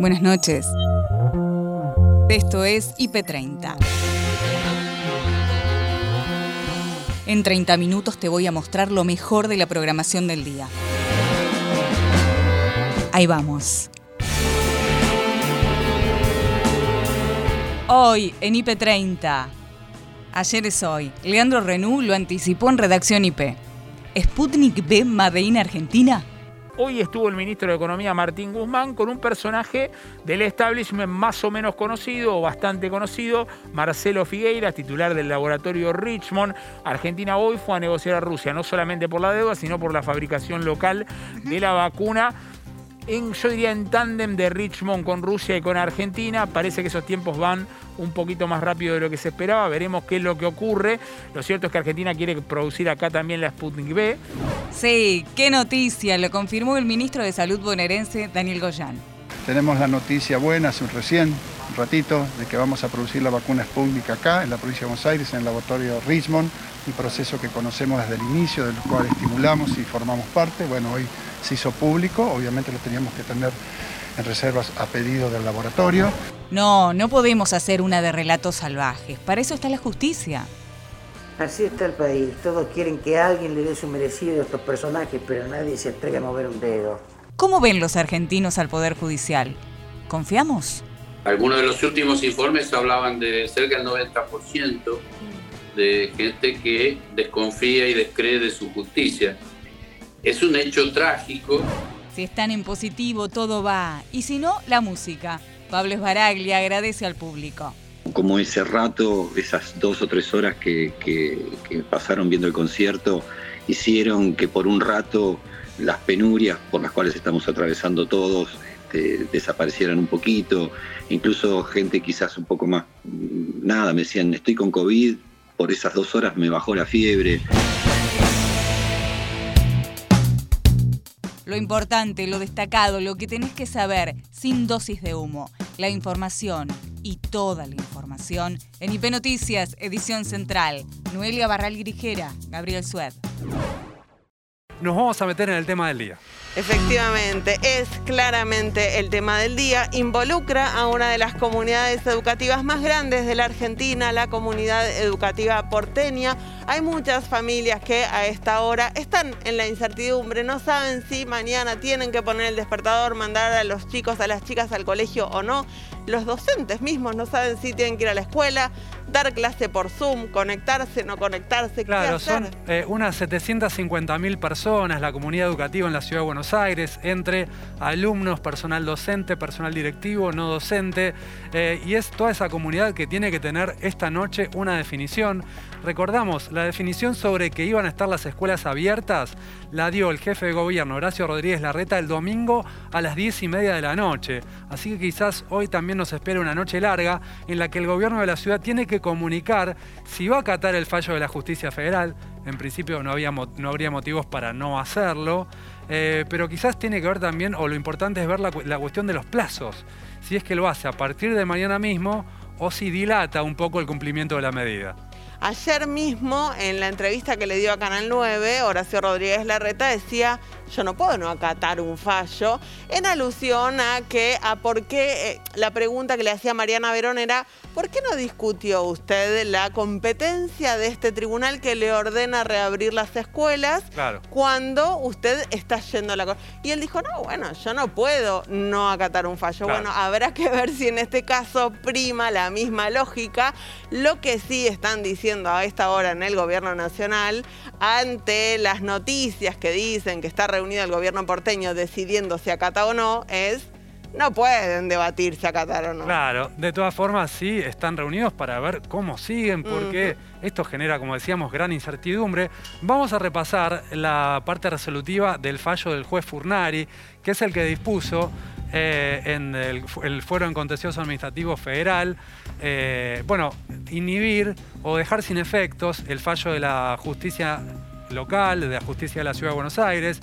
Buenas noches. Esto es IP30. En 30 minutos te voy a mostrar lo mejor de la programación del día. Ahí vamos. Hoy en IP30. Ayer es hoy. Leandro Renú lo anticipó en redacción IP. ¿Sputnik B Made Argentina? Hoy estuvo el ministro de Economía Martín Guzmán con un personaje del establishment más o menos conocido o bastante conocido, Marcelo Figueiras, titular del laboratorio Richmond. Argentina hoy fue a negociar a Rusia, no solamente por la deuda, sino por la fabricación local de la vacuna en, yo diría en tándem de Richmond con Rusia y con Argentina. Parece que esos tiempos van un poquito más rápido de lo que se esperaba. Veremos qué es lo que ocurre. Lo cierto es que Argentina quiere producir acá también la Sputnik B. Sí, qué noticia. Lo confirmó el ministro de Salud bonaerense, Daniel Goyán. Tenemos la noticia buena recién, un ratito, de que vamos a producir la vacuna Sputnik acá, en la provincia de Buenos Aires, en el laboratorio Richmond, un proceso que conocemos desde el inicio, del cual estimulamos y formamos parte. Bueno, hoy se hizo público, obviamente lo teníamos que tener en reservas a pedido del laboratorio. No, no podemos hacer una de relatos salvajes, para eso está la justicia. Así está el país, todos quieren que alguien le dé su merecido a estos personajes, pero nadie se atreve a mover un dedo. ¿Cómo ven los argentinos al Poder Judicial? ¿Confiamos? Algunos de los últimos informes hablaban de cerca del 90% de gente que desconfía y descree de su justicia. Es un hecho trágico. Si están en positivo, todo va. Y si no, la música. Pablo Esbaraglia agradece al público. Como ese rato, esas dos o tres horas que, pasaron viendo el concierto, hicieron que por un rato las penurias por las cuales estamos atravesando todos este, desaparecieran un poquito. Incluso gente quizás un poco más, nada, me decían, estoy con COVID, por esas dos horas me bajó la fiebre. Lo importante, lo destacado, lo que tenés que saber sin dosis de humo. La información y toda la información en IP Noticias, edición central. Noelia Barral Grijera, Gabriel Sued. Nos vamos a meter en el tema del día. Efectivamente, es claramente el tema del día. Involucra a una de las comunidades educativas más grandes de la Argentina, la comunidad educativa porteña. Hay muchas familias que a esta hora están en la incertidumbre, no saben si mañana tienen que poner el despertador, mandar a los chicos, a las chicas al colegio o no. Los docentes mismos no saben si tienen que ir a la escuela, dar clase por Zoom, conectarse, no conectarse. Claro, son eh, unas 750.000 personas, la comunidad educativa en la Ciudad de Buenos Aires, entre alumnos, personal docente, personal directivo, no docente, eh, y es toda esa comunidad que tiene que tener esta noche una definición. Recordamos, la definición sobre que iban a estar las escuelas abiertas la dio el jefe de gobierno, Horacio Rodríguez Larreta, el domingo a las 10 y media de la noche. Así que quizás hoy también nos espera una noche larga en la que el gobierno de la ciudad tiene que comunicar si va a acatar el fallo de la justicia federal. En principio no, no habría motivos para no hacerlo, eh, pero quizás tiene que ver también, o lo importante es ver la, la cuestión de los plazos. Si es que lo hace a partir de mañana mismo o si dilata un poco el cumplimiento de la medida. Ayer mismo, en la entrevista que le dio a Canal 9, Horacio Rodríguez Larreta decía, yo no puedo no acatar un fallo, en alusión a que, a por qué, eh, la pregunta que le hacía Mariana Verón era, ¿por qué no discutió usted la competencia de este tribunal que le ordena reabrir las escuelas cuando usted está yendo a la corte? Y él dijo, no, bueno, yo no puedo no acatar un fallo. Bueno, habrá que ver si en este caso prima la misma lógica. Lo que sí están diciendo a esta hora en el gobierno nacional, ante las noticias que dicen que está reunido el gobierno porteño decidiendo si acata o no, es no pueden debatir si acatar o no. Claro, de todas formas sí están reunidos para ver cómo siguen, porque esto genera, como decíamos, gran incertidumbre. Vamos a repasar la parte resolutiva del fallo del juez Furnari, que es el que dispuso eh, en el, Fuero en Contencioso Administrativo Federal, eh, bueno, inhibir o dejar sin efectos el fallo de la justicia local, de la justicia de la Ciudad de Buenos Aires,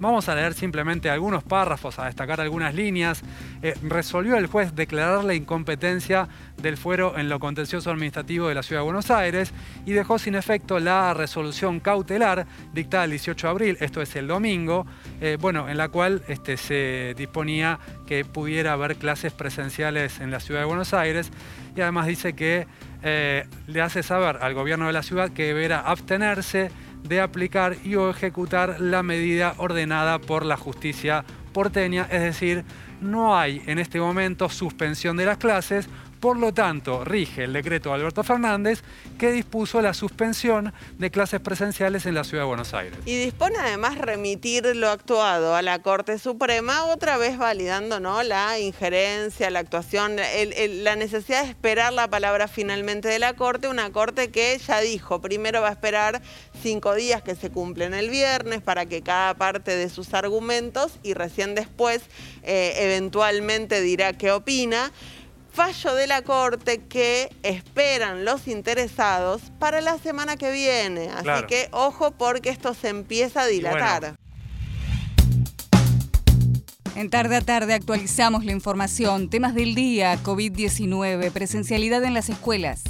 Vamos a leer simplemente algunos párrafos, a destacar algunas líneas. Eh, resolvió el juez declarar la incompetencia del fuero en lo contencioso administrativo de la Ciudad de Buenos Aires y dejó sin efecto la resolución cautelar dictada el 18 de abril, esto es el domingo, eh, bueno, en la cual este, se disponía que pudiera haber clases presenciales en la Ciudad de Buenos Aires y además dice que eh, le hace saber al gobierno de la ciudad que deberá abstenerse de aplicar y o ejecutar la medida ordenada por la justicia porteña, es decir, no hay en este momento suspensión de las clases por lo tanto, rige el decreto de Alberto Fernández que dispuso la suspensión de clases presenciales en la Ciudad de Buenos Aires. Y dispone además remitir lo actuado a la Corte Suprema, otra vez validando ¿no? la injerencia, la actuación, la necesidad de esperar la palabra finalmente de la Corte, una Corte que ya dijo, primero va a esperar cinco días que se cumplen el viernes para que cada parte de sus argumentos y recién después eh, eventualmente dirá qué opina fallo de la Corte que esperan los interesados para la semana que viene. Así que ojo porque esto se empieza a dilatar. En tarde a tarde actualizamos la información, temas del día, COVID-19, presencialidad en las escuelas.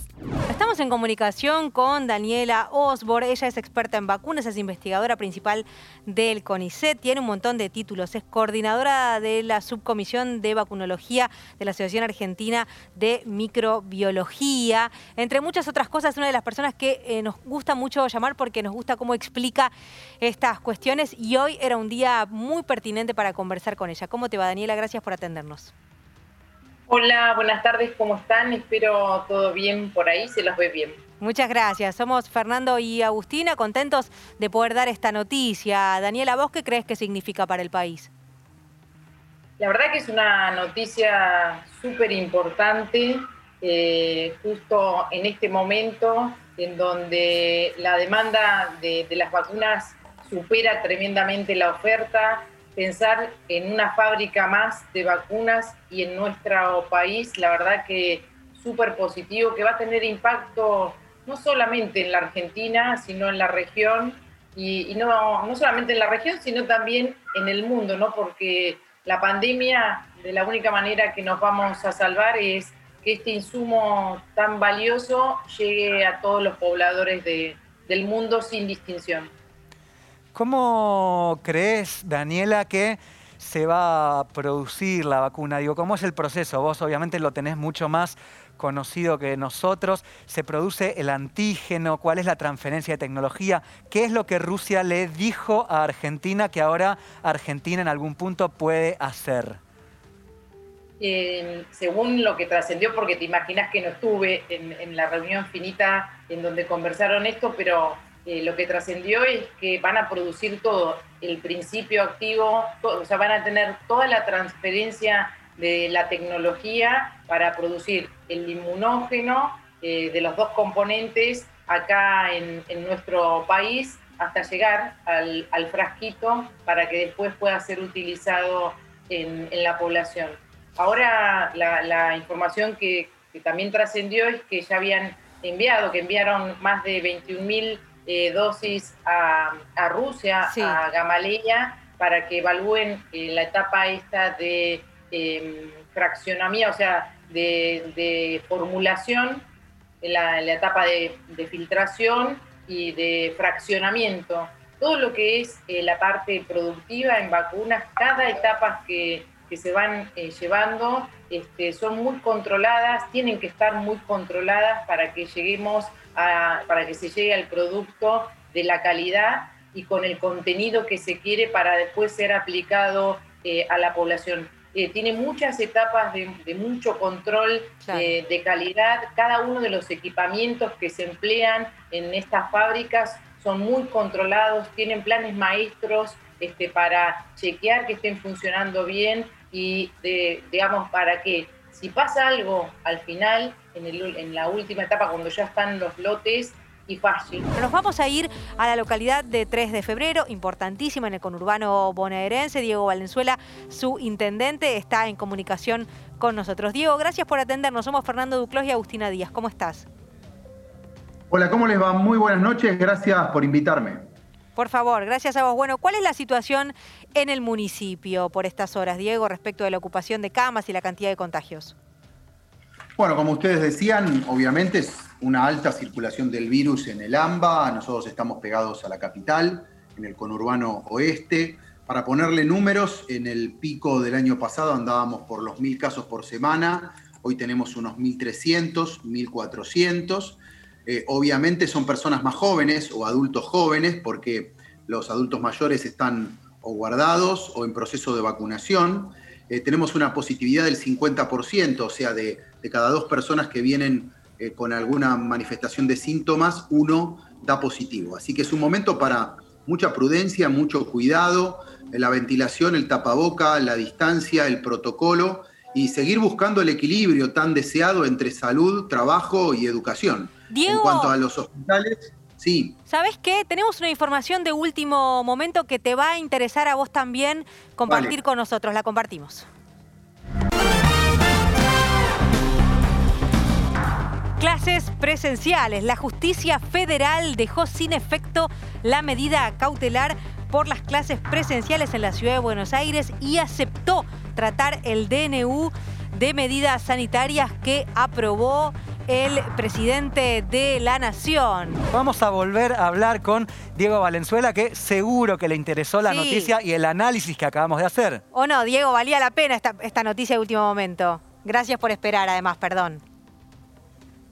Estamos en comunicación con Daniela Osbor. Ella es experta en vacunas, es investigadora principal del CONICET, tiene un montón de títulos, es coordinadora de la subcomisión de vacunología de la Asociación Argentina de Microbiología. Entre muchas otras cosas, una de las personas que eh, nos gusta mucho llamar porque nos gusta cómo explica estas cuestiones y hoy era un día muy pertinente para conversar con ella. ¿Cómo te va, Daniela? Gracias por atendernos. Hola, buenas tardes, ¿cómo están? Espero todo bien por ahí, se los ve bien. Muchas gracias. Somos Fernando y Agustina, contentos de poder dar esta noticia. Daniela, ¿vos qué crees que significa para el país? La verdad que es una noticia súper importante, eh, justo en este momento en donde la demanda de las vacunas supera tremendamente la oferta, pensar en una fábrica más de vacunas y en nuestro país, la verdad que súper positivo, que va a tener impacto no solamente en la Argentina, sino en la región, y, no, no solamente en la región, sino también en el mundo, ¿no? Porque la pandemia, de la única manera que nos vamos a salvar es que este insumo tan valioso llegue a todos los pobladores del mundo sin distinción. ¿Cómo crees, Daniela, que se va a producir la vacuna? Digo, ¿cómo es el proceso? Vos obviamente lo tenés mucho más conocido que nosotros. ¿Se produce el antígeno? ¿Cuál es la transferencia de tecnología? ¿Qué es lo que Rusia le dijo a Argentina que ahora Argentina en algún punto puede hacer? Eh, según lo que trascendió, porque te imaginas que no estuve en la reunión finita en donde conversaron esto, pero eh, lo que trascendió es que van a producir todo, el principio activo, o sea, van a tener toda la transferencia de la tecnología para producir el inmunógeno eh, de los dos componentes acá en, nuestro país hasta llegar al, frasquito para que después pueda ser utilizado en, la población. Ahora la, información que, también trascendió es que ya habían enviado, que enviaron más de 21.000 eh, dosis a, Rusia, a Gamaleya, para que evalúen eh, la etapa esta de eh, fraccionamiento, o sea, de, formulación, la, la etapa de, filtración y de fraccionamiento. Todo lo que es la parte productiva en vacunas, cada etapa que, se van llevando este, son muy controladas, tienen que estar muy controladas para que lleguemos para que se llegue al producto de la calidad y con el contenido que se quiere para después ser aplicado eh, a la población. Eh, tiene muchas etapas de, mucho control eh, de calidad. Cada uno de los equipamientos que se emplean en estas fábricas son muy controlados, tienen planes maestros este, para chequear que estén funcionando bien y, digamos, para que si pasa algo al final, en, la última etapa, cuando ya están los lotes, y fácil. Nos vamos a ir a la localidad de 3 de febrero, importantísima en el conurbano bonaerense. Diego Valenzuela, su intendente, está en comunicación con nosotros. Diego, gracias por atendernos. Somos Fernando Duclos y Agustina Díaz. ¿Cómo estás? Hola, ¿cómo les va? Muy buenas noches. Gracias por invitarme. Por favor, gracias a vos. Bueno, ¿cuál es la situación en el municipio por estas horas, Diego, respecto de la ocupación de camas y la cantidad de contagios? Bueno, como ustedes decían, obviamente es una alta circulación del virus en el AMBA. Nosotros estamos pegados a la capital, en el conurbano oeste. Para ponerle números, en el pico del año pasado andábamos por los mil casos por semana. Hoy tenemos unos 1.300, 1.400. Eh, obviamente son personas más jóvenes o adultos jóvenes, porque los adultos mayores están o guardados o en proceso de vacunación. Eh, tenemos una positividad del 50%, o sea, de, cada dos personas que vienen eh, con alguna manifestación de síntomas, uno da positivo. Así que es un momento para mucha prudencia, mucho cuidado, eh, la ventilación, el tapaboca, la distancia, el protocolo y seguir buscando el equilibrio tan deseado entre salud, trabajo y educación. En cuanto a los hospitales, sí. ¿Sabes qué? Tenemos una información de último momento que te va a interesar a vos también compartir con nosotros. La compartimos. Clases presenciales. La justicia federal dejó sin efecto la medida cautelar por las clases presenciales en la ciudad de Buenos Aires y aceptó tratar el DNU de medidas sanitarias que aprobó el presidente de la Nación. Vamos a volver a hablar con Diego Valenzuela, que seguro que le interesó la noticia y el análisis que acabamos de hacer. O no, Diego, valía la pena esta, esta noticia de último momento. Gracias por esperar, además, perdón.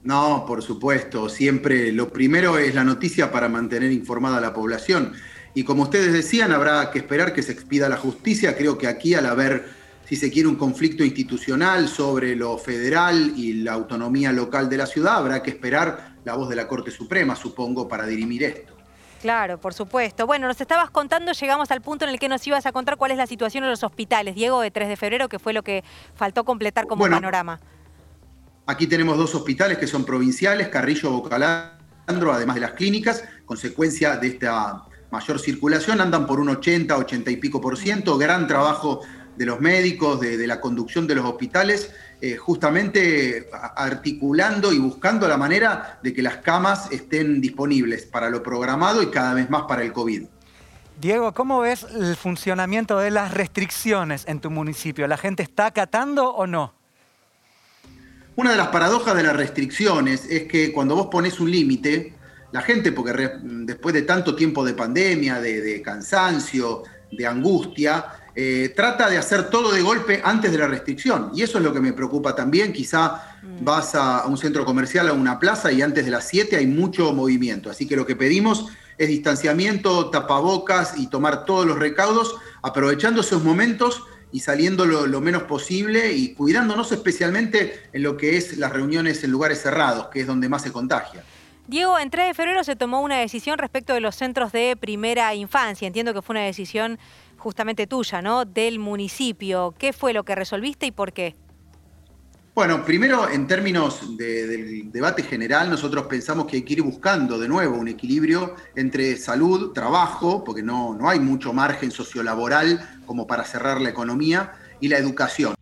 No, por supuesto. Siempre lo primero es la noticia para mantener informada a la población. Y como ustedes decían, habrá que esperar que se expida la justicia. Creo que aquí, al haber si se quiere, un conflicto institucional sobre lo federal y la autonomía local de la ciudad, habrá que esperar la voz de la Corte Suprema, supongo, para dirimir esto. Claro, por supuesto. Bueno, nos estabas contando, llegamos al punto en el que nos ibas a contar cuál es la situación en los hospitales, Diego, de 3 de febrero, que fue lo que faltó completar como panorama. Aquí tenemos dos hospitales que son provinciales, Carrillo Bocalandro, además de las clínicas, consecuencia de esta mayor circulación, andan por un 80, 80 y pico por ciento, gran trabajo de los médicos, de, la conducción de los hospitales, eh, justamente articulando y buscando la manera de que las camas estén disponibles para lo programado y cada vez más para el COVID. Diego, ¿cómo ves el funcionamiento de las restricciones en tu municipio? ¿La gente está acatando o no? Una de las paradojas de las restricciones es que cuando vos pones un límite, la gente, porque después de tanto tiempo de pandemia, de cansancio, de angustia, eh, trata de hacer todo de golpe antes de la restricción. Y eso es lo que me preocupa también. Quizá mm. vas a, un centro comercial, a una plaza y antes de las 7 hay mucho movimiento. Así que lo que pedimos es distanciamiento, tapabocas y tomar todos los recaudos, aprovechando esos momentos y saliendo lo, menos posible y cuidándonos especialmente en lo que es las reuniones en lugares cerrados, que es donde más se contagia. Diego, en 3 de febrero se tomó una decisión respecto de los centros de primera infancia. Entiendo que fue una decisión justamente tuya, ¿no? Del municipio. ¿Qué fue lo que resolviste y por qué? Bueno, primero en términos del debate general, nosotros pensamos que hay que ir buscando de nuevo un equilibrio entre salud, trabajo, porque no, no hay mucho margen sociolaboral como para cerrar la economía, y la educación.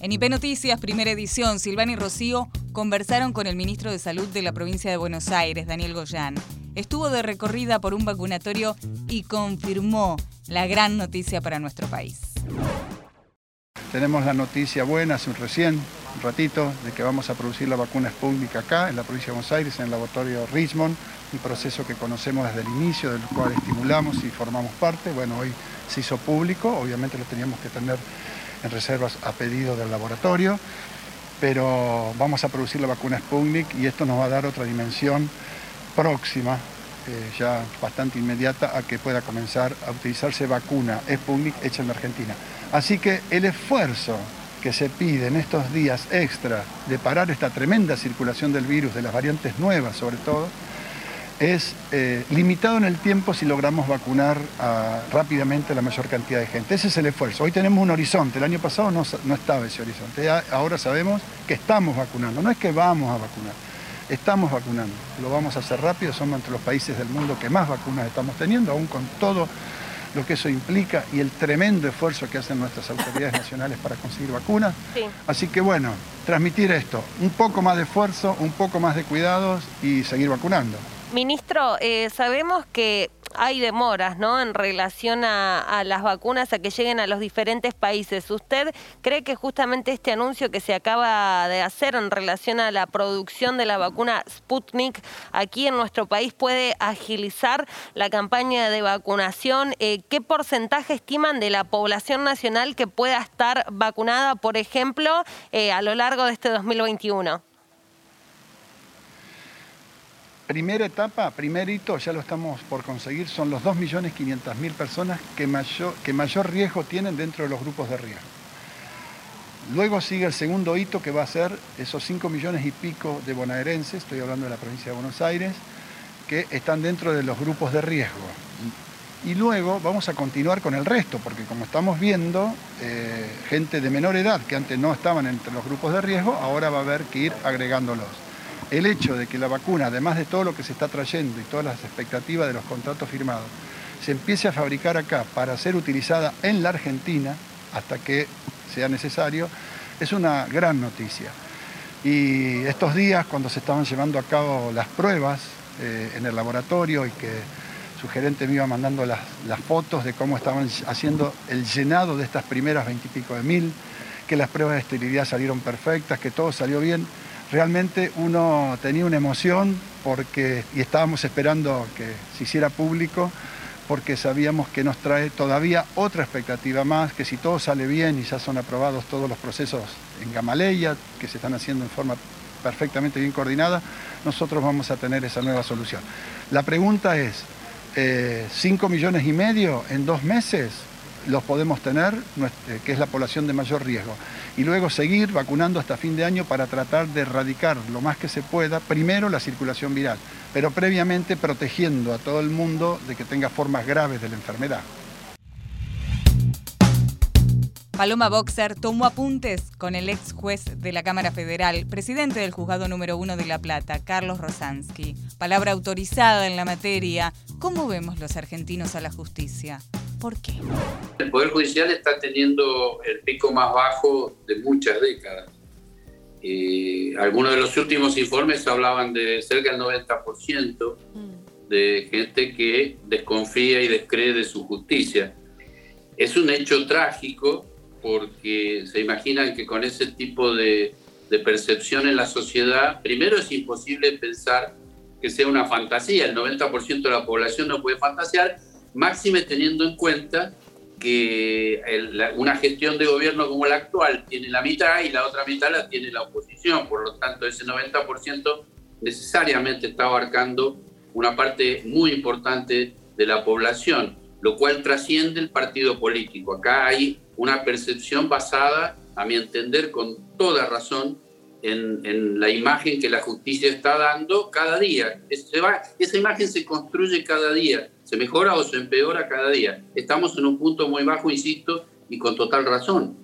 En IP Noticias, primera edición, Silvana y Rocío conversaron con el ministro de Salud de la provincia de Buenos Aires, Daniel Goyán estuvo de recorrida por un vacunatorio y confirmó la gran noticia para nuestro país. Tenemos la noticia buena hace un recién, un ratito, de que vamos a producir la vacuna Sputnik acá, en la provincia de Buenos Aires, en el laboratorio Richmond, un proceso que conocemos desde el inicio, del cual estimulamos y formamos parte. Bueno, hoy se hizo público, obviamente lo teníamos que tener en reservas a pedido del laboratorio, pero vamos a producir la vacuna Sputnik y esto nos va a dar otra dimensión próxima, eh, ya bastante inmediata, a que pueda comenzar a utilizarse vacuna Sputnik hecha en Argentina. Así que el esfuerzo que se pide en estos días extra de parar esta tremenda circulación del virus, de las variantes nuevas sobre todo, es eh, limitado en el tiempo si logramos vacunar rápidamente a la mayor cantidad de gente. Ese es el esfuerzo. Hoy tenemos un horizonte, el año pasado no, no estaba ese horizonte, ahora sabemos que estamos vacunando, no es que vamos a vacunar estamos vacunando. Lo vamos a hacer rápido, somos entre los países del mundo que más vacunas estamos teniendo, aún con todo lo que eso implica y el tremendo esfuerzo que hacen nuestras autoridades nacionales para conseguir vacunas. Así que bueno, transmitir esto, un poco más de esfuerzo, un poco más de cuidados y seguir vacunando. Ministro, eh, sabemos que hay demoras, ¿no? En relación a, las vacunas, a que lleguen a los diferentes países. ¿Usted cree que justamente este anuncio que se acaba de hacer en relación a la producción de la vacuna Sputnik aquí en nuestro país puede agilizar la campaña de vacunación? Eh, ¿Qué porcentaje estiman de la población nacional que pueda estar vacunada, por ejemplo, eh, a lo largo de este 2021? Primera etapa, primer hito, ya lo estamos por conseguir, son los 2.500.000 personas que mayor, que mayor riesgo tienen dentro de los grupos de riesgo. Luego sigue el segundo hito que va a ser esos 5 millones y pico de bonaerenses, estoy hablando de la provincia de Buenos Aires, que están dentro de los grupos de riesgo. Y luego vamos a continuar con el resto, porque como estamos viendo, eh, gente de menor edad que antes no estaban entre los grupos de riesgo, ahora va a haber que ir agregándolos el hecho de que la vacuna, además de todo lo que se está trayendo y todas las expectativas de los contratos firmados, se empiece a fabricar acá para ser utilizada en la Argentina hasta que sea necesario, es una gran noticia. Y estos días, cuando se estaban llevando a cabo las pruebas eh, en el laboratorio y que su gerente me iba mandando las, las fotos de cómo estaban haciendo el llenado de estas primeras veintipico de mil, que las pruebas de esterilidad salieron perfectas, que todo salió bien, realmente uno tenía una emoción porque, y estábamos esperando que se hiciera público porque sabíamos que nos trae todavía otra expectativa más, que si todo sale bien y ya son aprobados todos los procesos en Gamaleya, que se están haciendo en forma perfectamente bien coordinada, nosotros vamos a tener esa nueva solución. La pregunta es, ¿5 eh, millones y medio en dos meses? Los podemos tener, eh, que es la población de mayor riesgo. Y luego seguir vacunando hasta fin de año para tratar de erradicar lo más que se pueda, primero la circulación viral, pero previamente protegiendo a todo el mundo de que tenga formas graves de la enfermedad. Paloma Boxer tomó apuntes con el ex juez de la Cámara Federal, presidente del Juzgado número uno de La Plata, Carlos Rosansky. Palabra autorizada en la materia. ¿Cómo vemos los argentinos a la justicia? ¿Por qué? El Poder Judicial está teniendo el pico más bajo de muchas décadas. algunos de los últimos informes hablaban de cerca del 90% de gente que desconfía y descree de su justicia. Es un hecho trágico porque se imaginan que con ese tipo de, de percepción en la sociedad, primero es imposible pensar que sea una fantasía, el 90% de la población no puede fantasear, máxime teniendo en cuenta que una gestión de gobierno como la actual tiene la mitad y la otra mitad la tiene la oposición, por lo tanto ese 90% necesariamente está abarcando una parte muy importante de la población, lo cual trasciende el partido político. Acá hay una percepción basada, a mi entender, con toda razón, en, la imagen que la justicia está dando cada día. esa imagen se construye cada día, se mejora o se empeora cada día. Estamos en un punto muy bajo, insisto, y con total razón.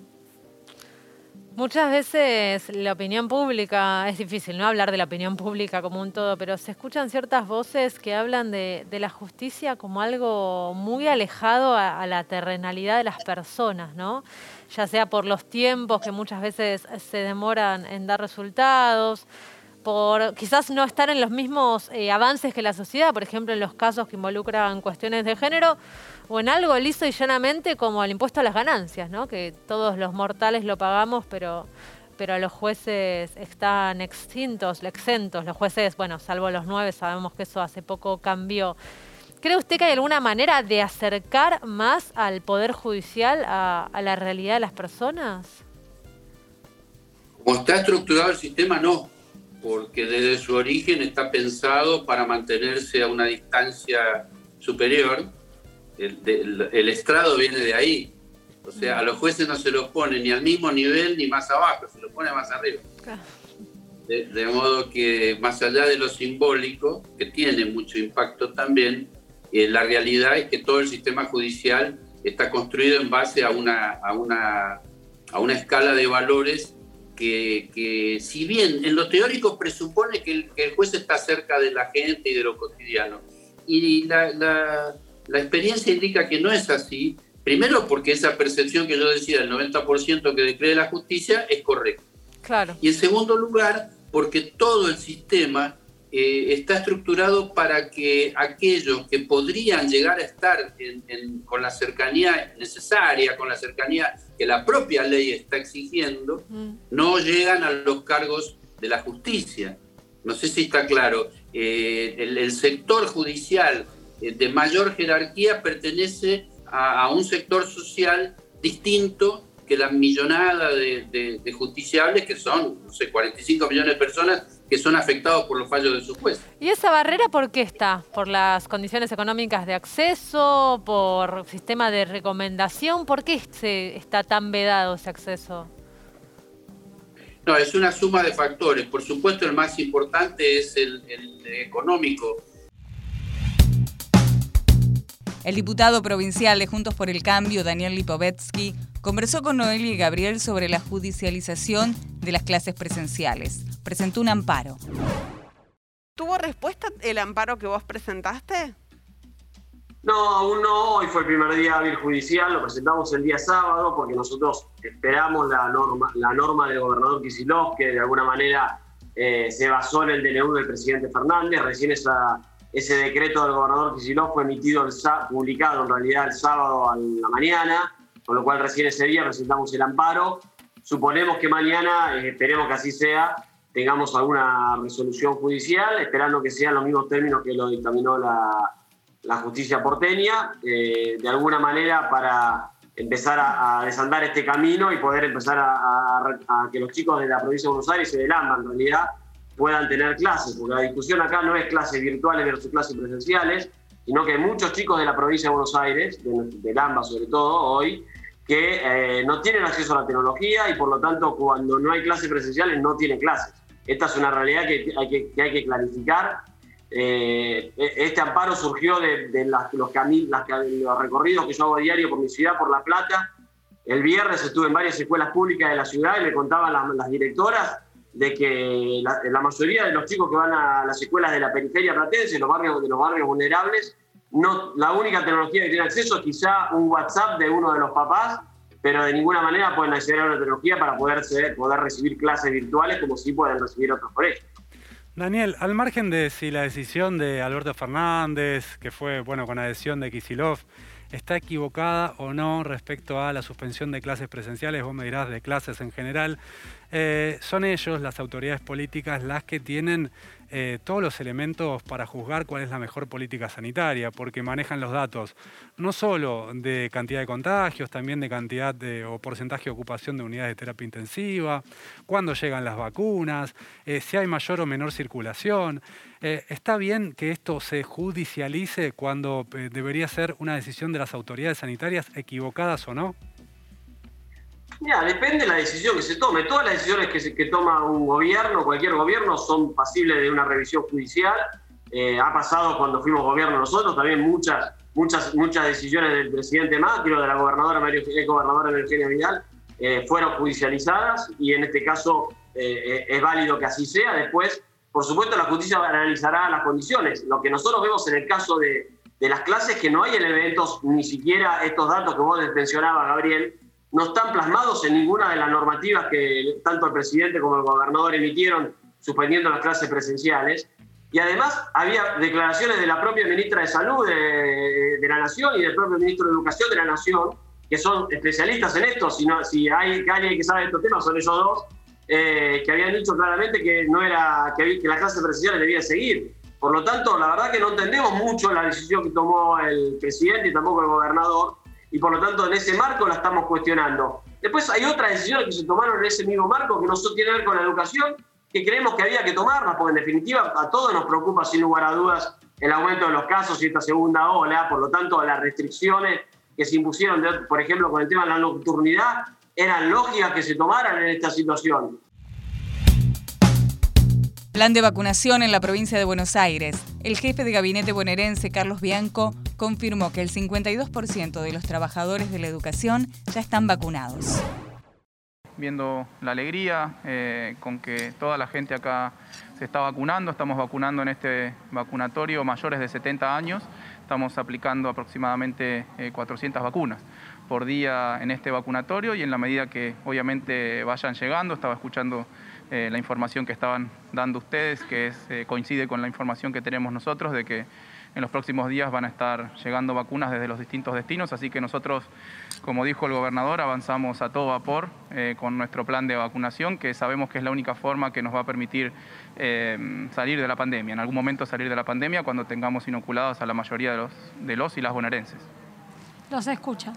Muchas veces la opinión pública, es difícil no hablar de la opinión pública como un todo, pero se escuchan ciertas voces que hablan de, la justicia como algo muy alejado a, la terrenalidad de las personas, ¿no? ya sea por los tiempos que muchas veces se demoran en dar resultados, por quizás no estar en los mismos eh, avances que la sociedad, por ejemplo, en los casos que involucran cuestiones de género, o en algo liso y llanamente como el impuesto a las ganancias, ¿no? que todos los mortales lo pagamos, pero, pero los jueces están extintos, exentos. Los jueces, bueno, salvo los nueve, sabemos que eso hace poco cambió. ¿Cree usted que hay alguna manera de acercar más al Poder Judicial a, la realidad de las personas? Como está estructurado el sistema, no, porque desde su origen está pensado para mantenerse a una distancia superior. El, estrado viene de ahí. O sea, a los jueces no se los pone ni al mismo nivel ni más abajo, se los pone más arriba. de, modo que más allá de lo simbólico, que tiene mucho impacto también, eh, la realidad es que todo el sistema judicial está construido en base a una, a una, a una escala de valores que, que, si bien en lo teórico presupone que el, que el, juez está cerca de la gente y de lo cotidiano, y la, la, la experiencia indica que no es así, primero porque esa percepción que yo decía, el 90% que decree la justicia, es correcta. Claro. Y en segundo lugar, porque todo el sistema eh, está estructurado para que aquellos que podrían llegar a estar con la cercanía necesaria, con la cercanía que la propia ley está exigiendo, no llegan a los cargos de la justicia. No sé si está claro. Eh, el, sector judicial eh, de mayor jerarquía pertenece a, un sector social distinto que la millonada de, justiciables, que son, no sé, 45 millones de personas que son afectados por los fallos de su juez. ¿Y esa barrera por qué está? ¿Por las condiciones económicas de acceso? ¿Por sistema de recomendación? ¿Por qué se está tan vedado ese acceso? No, es una suma de factores. Por supuesto, el más importante es el, económico. El diputado provincial de Juntos por el Cambio, Daniel Lipovetsky, conversó con Noelia y Gabriel sobre la judicialización de las clases presenciales. Presentó un amparo. ¿Tuvo respuesta el amparo que vos presentaste? No, aún no. Hoy fue el primer día hábil judicial, lo presentamos el día sábado porque nosotros esperamos la norma, la norma del gobernador Kisilov, que de alguna manera eh, se basó en el DNU del presidente Fernández. Recién esa, ese decreto del gobernador Kisilov fue emitido, el, publicado en realidad el sábado a la mañana, con lo cual recién ese día presentamos el amparo. Suponemos que mañana, eh, esperemos que así sea, tengamos alguna resolución judicial, esperando que sean los mismos términos que lo dictaminó la la justicia porteña, eh, de alguna manera para empezar a, desandar este camino y poder empezar a, que los chicos de la provincia de Buenos Aires y del AMBA en realidad puedan tener clases, porque la discusión acá no es clases virtuales versus clases presenciales, sino que muchos chicos de la provincia de Buenos Aires, del AMBA sobre todo hoy, que eh, no tienen acceso a la tecnología y por lo tanto cuando no hay clases presenciales no tienen clases. Esta es una realidad que hay que, que, hay que clarificar eh, este amparo surgió de, los, los recorridos que yo hago diario por mi ciudad, por La Plata. El viernes estuve en varias escuelas públicas de la ciudad y me contaban las, directoras de que la, mayoría de los chicos que van a las escuelas de la periferia platense, los barrios, de los barrios vulnerables, la única tecnología que tiene acceso es quizá un WhatsApp de uno de los papás, pero de ninguna manera pueden acceder a una tecnología para poder, poder recibir clases virtuales como sí pueden recibir otros colegios. Daniel, al margen de si la decisión de Alberto Fernández, que fue bueno con adhesión de Kisilov, está equivocada o no respecto a la suspensión de clases presenciales, vos me dirás de clases en general, eh, son ellos, las autoridades políticas, las que tienen eh, todos los elementos para juzgar cuál es la mejor política sanitaria, porque manejan los datos no solo de cantidad de contagios, también de cantidad de, o porcentaje de ocupación de unidades de terapia intensiva, cuándo llegan las vacunas, eh, si hay mayor o menor circulación. Eh, ¿Está bien que esto se judicialice cuando debería ser una decisión de las autoridades sanitarias equivocadas o no? Depende de la decisión que se tome. Todas las decisiones que, que toma un gobierno, cualquier gobierno, son pasibles de una revisión judicial. Eh, ha pasado cuando fuimos gobierno nosotros, también muchas, muchas, muchas decisiones del presidente Macri o de la gobernadora, María, gobernadora Eugenia Vidal eh, fueron judicializadas y en este caso eh, es válido que así sea. Después, por supuesto, la justicia analizará las condiciones. Lo que nosotros vemos en el caso de, de las clases que no hay elementos, ni siquiera estos datos que vos mencionabas, Gabriel, no están plasmados en ninguna de las normativas que tanto el presidente como el gobernador emitieron suspendiendo las clases presenciales. Y además había declaraciones de la propia ministra de Salud de, la Nación y del propio ministro de Educación de la Nación, que son especialistas en esto, si, si hay alguien que sabe de estos temas, son ellos dos, eh, que habían dicho claramente que, no era, que, que las clases presenciales debían seguir. Por lo tanto, la verdad que no entendemos mucho la decisión que tomó el presidente y tampoco el gobernador, y por lo tanto en ese marco la estamos cuestionando. Después hay otras decisiones que se tomaron en ese mismo marco que no tienen que ver con la educación, que creemos que había que tomarlas, porque en definitiva a todos nos preocupa sin lugar a dudas el aumento de los casos y esta segunda ola, por lo tanto las restricciones que se impusieron, por ejemplo, con el tema de la nocturnidad, eran lógicas que se tomaran en esta situación. Plan de vacunación en la provincia de Buenos Aires. El jefe de gabinete bonaerense, Carlos Bianco, confirmó que el 52% de los trabajadores de la educación ya están vacunados. Viendo la alegría eh, con que toda la gente acá se está vacunando, estamos vacunando en este vacunatorio mayores de 70 años, estamos aplicando aproximadamente 400 eh, vacunas por día en este vacunatorio y en la medida que obviamente vayan llegando, estaba escuchando eh, la información que estaban dando ustedes, que es, eh, coincide con la información que tenemos nosotros de que en los próximos días van a estar llegando vacunas desde los distintos destinos, así que nosotros, como dijo el gobernador, avanzamos a todo vapor eh, con nuestro plan de vacunación, que sabemos que es la única forma que nos va a permitir eh, salir de la pandemia, en algún momento salir de la pandemia cuando tengamos inoculados a la mayoría de los, de los y las bonaerenses. Los escucha.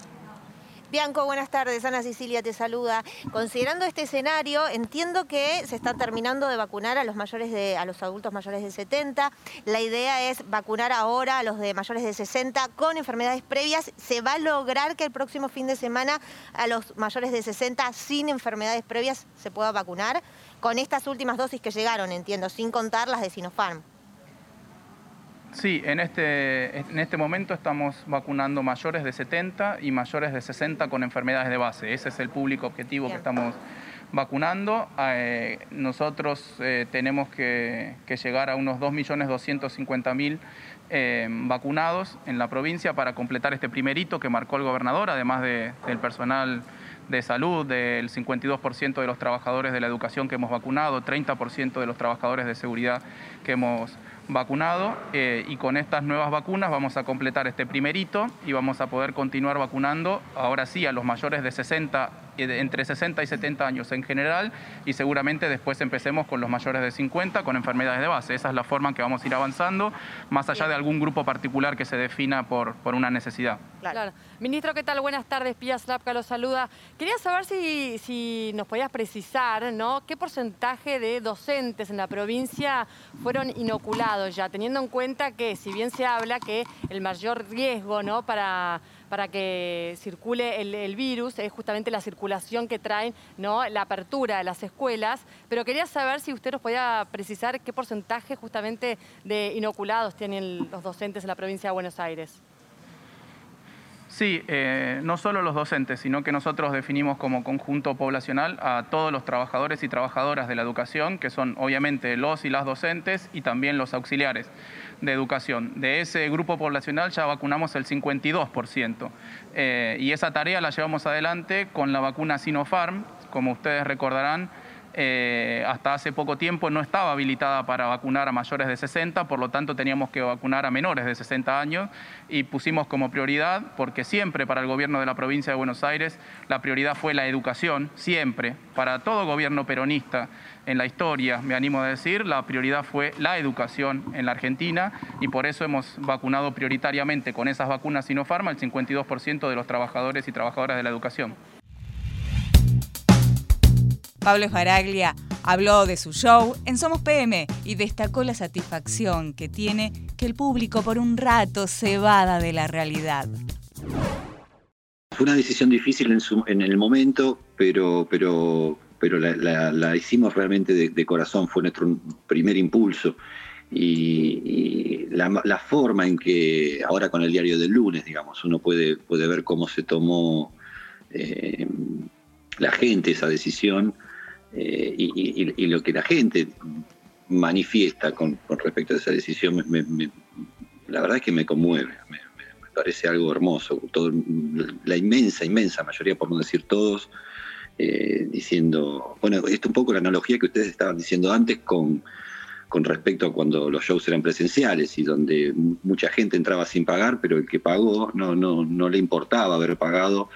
Bianco, buenas tardes. Ana Sicilia te saluda. Considerando este escenario, entiendo que se está terminando de vacunar a los mayores de, a los adultos mayores de 70. La idea es vacunar ahora a los de mayores de 60 con enfermedades previas. ¿Se va a lograr que el próximo fin de semana a los mayores de 60 sin enfermedades previas se pueda vacunar? Con estas últimas dosis que llegaron, entiendo, sin contar las de Sinopharm. Sí, en este, en este momento estamos vacunando mayores de 70 y mayores de 60 con enfermedades de base. Ese es el público objetivo que estamos vacunando. Eh, nosotros eh, tenemos que, llegar a unos 2.250.000 eh, vacunados en la provincia para completar este primer hito que marcó el gobernador, además del personal de salud, del 52% de los trabajadores de la educación que hemos vacunado, 30% de los trabajadores de seguridad que hemos vacunado eh, y con estas nuevas vacunas vamos a completar este primer hito y vamos a poder continuar vacunando ahora sí a los mayores de 60 entre 60 y 70 años en general y seguramente después empecemos con los mayores de 50 con enfermedades de base. Esa es la forma en que vamos a ir avanzando, más allá de algún grupo particular que se defina por, por una necesidad. Claro. Ministro, ¿qué tal? Buenas tardes, Pía Slapka lo saluda. Quería saber si, si nos podías precisar, ¿no? ¿Qué porcentaje de docentes en la provincia fueron inoculados ya, teniendo en cuenta que si bien se habla que el mayor riesgo, ¿no? Para para que circule el, virus, es justamente la circulación que traen, ¿no? la apertura de las escuelas. Pero quería saber si usted nos podía precisar qué porcentaje justamente de inoculados tienen los docentes en la provincia de Buenos Aires. Sí, eh, no solo los docentes, sino que nosotros definimos como conjunto poblacional a todos los trabajadores y trabajadoras de la educación, que son obviamente los y las docentes y también los auxiliares de educación. De ese grupo poblacional ya vacunamos el 52%. Eh, y esa tarea la llevamos adelante con la vacuna Sinopharm, como ustedes recordarán. Eh, hasta hace poco tiempo no estaba habilitada para vacunar a mayores de 60, por lo tanto teníamos que vacunar a menores de 60 años y pusimos como prioridad, porque siempre para el gobierno de la provincia de Buenos Aires la prioridad fue la educación, siempre, para todo gobierno peronista en la historia, me animo a decir, la prioridad fue la educación en la Argentina y por eso hemos vacunado prioritariamente con esas vacunas Sinopharma el 52% de los trabajadores y trabajadoras de la educación. Pablo Esbaraglia habló de su show en Somos PM y destacó la satisfacción que tiene que el público por un rato se vada de la realidad. Fue una decisión difícil en, en el momento, pero, pero pero la, hicimos realmente de, corazón, fue nuestro primer impulso. Y, la, forma en que ahora con el diario del lunes, digamos, uno puede, puede ver cómo se tomó eh, la gente esa decisión eh, y, lo que la gente manifiesta con, respecto a esa decisión, la verdad es que me conmueve, me, parece algo hermoso. Todo, la inmensa, inmensa mayoría, no decir todos, eh, diciendo, bueno, esto un poco la analogía que ustedes estaban diciendo antes con, con respecto a cuando los shows eran presenciales y donde mucha gente entraba sin pagar, pero el que pagó no, no, no le importaba haber pagado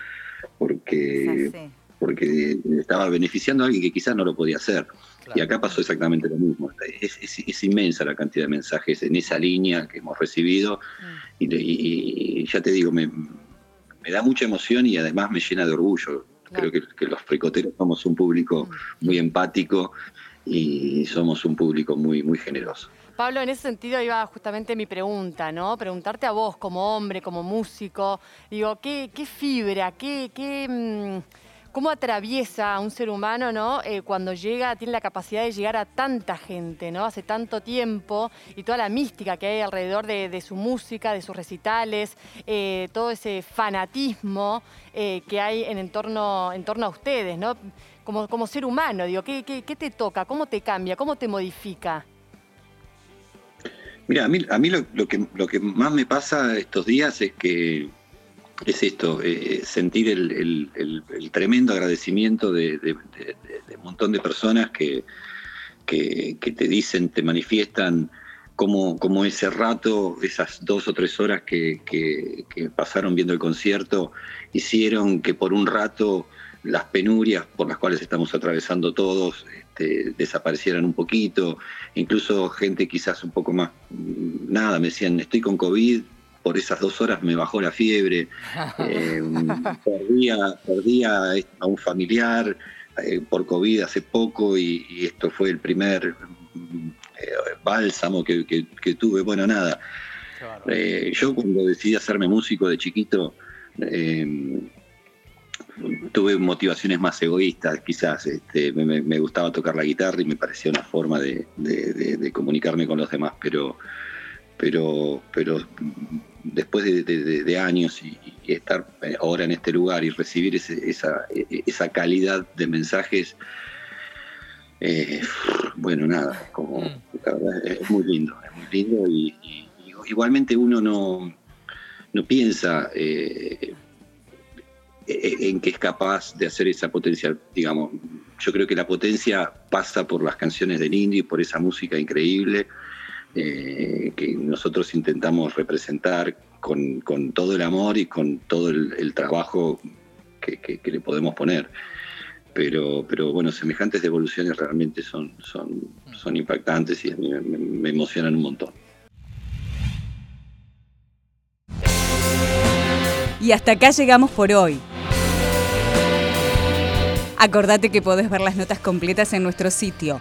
porque, porque estaba beneficiando a alguien que quizás no lo podía hacer. Y acá pasó exactamente lo mismo. Es, inmensa la cantidad de mensajes en esa línea que hemos recibido mm. y, ya te digo, me, me da mucha emoción y además me llena de orgullo Creo que, los fricoteros somos un público mm. muy empático y somos un público muy, muy generoso. Pablo, en ese sentido iba justamente mi pregunta, ¿no? Preguntarte a vos como hombre, como músico, digo, ¿qué, qué fibra, qué, qué, mm, cómo atraviesa a un ser humano, ¿no? Eh, cuando llega, tiene la capacidad de llegar a tanta gente, ¿no? Hace tanto tiempo y toda la mística que hay alrededor de, su música, de sus recitales, eh, todo ese fanatismo eh, que hay en, torno, en torno a ustedes, ¿no? Como, como ser humano, digo, ¿qué, ¿qué, te toca? ¿Cómo te cambia? ¿Cómo te modifica? Mira, a mí, lo que más me pasa estos días es que es esto, eh, sentir el, tremendo agradecimiento de, un montón de personas que, te dicen, te manifiestan como, ese rato, esas dos o tres horas que, que, pasaron viendo el concierto, hicieron que por un rato las penurias por las cuales estamos atravesando todos este, desaparecieran un poquito, incluso gente quizás un poco más, nada, me decían, estoy con COVID, por esas dos horas me bajó la fiebre, eh, perdía, a un familiar eh, por COVID hace poco y, esto fue el primer eh, bálsamo que, tuve. Bueno, nada. yo cuando decidí hacerme músico de chiquito, tuve motivaciones más egoístas, quizás. Este, me, gustaba tocar la guitarra y me parecía una forma de, de comunicarme con los demás, pero, pero, pero después de, años y, estar ahora en este lugar y recibir esa, esa, calidad de mensajes, eh, bueno, nada, como, mm. es muy lindo, es muy lindo y, igualmente uno no, no piensa eh, e, en que es capaz de hacer esa potencia, digamos, yo creo que la potencia pasa por las canciones del indie, por esa música increíble eh, que nosotros intentamos representar con, todo el amor y con todo el, trabajo que, le podemos poner. Pero, pero bueno, semejantes devoluciones realmente son, son, son impactantes y me, me emocionan un montón. Y hasta acá llegamos por hoy. Acordate que podés ver las notas completas en nuestro sitio